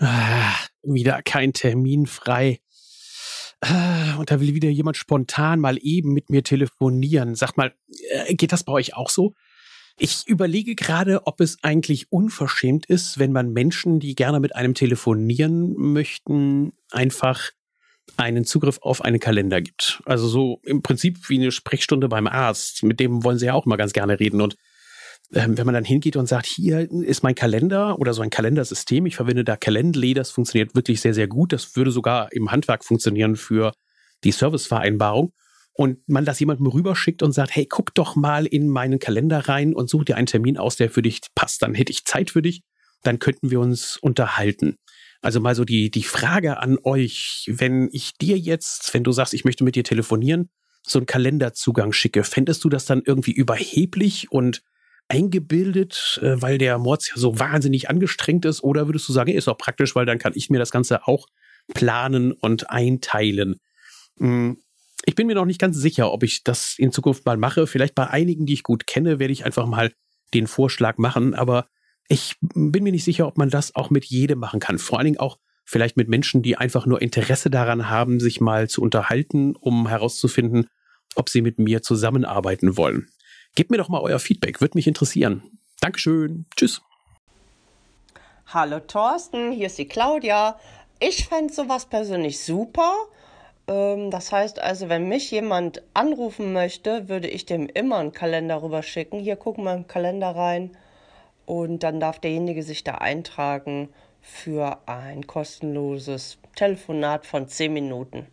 Ah, wieder kein Termin frei. Ah, und da will wieder jemand spontan mal eben mit mir telefonieren. Sagt mal, äh, geht das bei euch auch so? Ich überlege gerade, ob es eigentlich unverschämt ist, wenn man Menschen, die gerne mit einem telefonieren möchten, einfach einen Zugriff auf einen Kalender gibt. Also so im Prinzip wie eine Sprechstunde beim Arzt. Mit dem wollen sie ja auch mal ganz gerne reden. Und wenn man dann hingeht und sagt, hier ist mein Kalender oder so ein Kalendersystem, ich verwende da Calendly, das funktioniert wirklich sehr, sehr gut. Das würde sogar im Handwerk funktionieren für die Servicevereinbarung. Und man das jemandem rüberschickt und sagt, hey, guck doch mal in meinen Kalender rein und such dir einen Termin aus, der für dich passt. Dann hätte ich Zeit für dich, dann könnten wir uns unterhalten. Also mal so die, die Frage an euch, wenn ich dir jetzt, wenn du sagst, ich möchte mit dir telefonieren, so einen Kalenderzugang schicke, fändest du das dann irgendwie überheblich und eingebildet, äh, weil der Mords ja so wahnsinnig angestrengt ist? Oder würdest du sagen, ist auch praktisch, weil dann kann ich mir das Ganze auch planen und einteilen? Hm, ich bin mir noch nicht ganz sicher, ob ich das in Zukunft mal mache. Vielleicht bei einigen, die ich gut kenne, werde ich einfach mal den Vorschlag machen. Aber ich bin mir nicht sicher, ob man das auch mit jedem machen kann. Vor allen Dingen auch vielleicht mit Menschen, die einfach nur Interesse daran haben, sich mal zu unterhalten, um herauszufinden, ob sie mit mir zusammenarbeiten wollen. Gebt mir doch mal euer Feedback, würde mich interessieren. Dankeschön. Tschüss. Hallo Thorsten, hier ist die Claudia. Ich fände sowas persönlich super. Ähm, das heißt also, wenn mich jemand anrufen möchte, würde ich dem immer einen Kalender rüberschicken. Hier gucken wir im Kalender rein und dann darf derjenige sich da eintragen für ein kostenloses Telefonat von 10 Minuten.